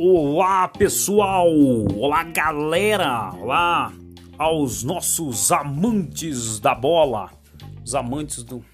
Olá pessoal, olá galera, olá aos nossos amantes da bola, os amantes do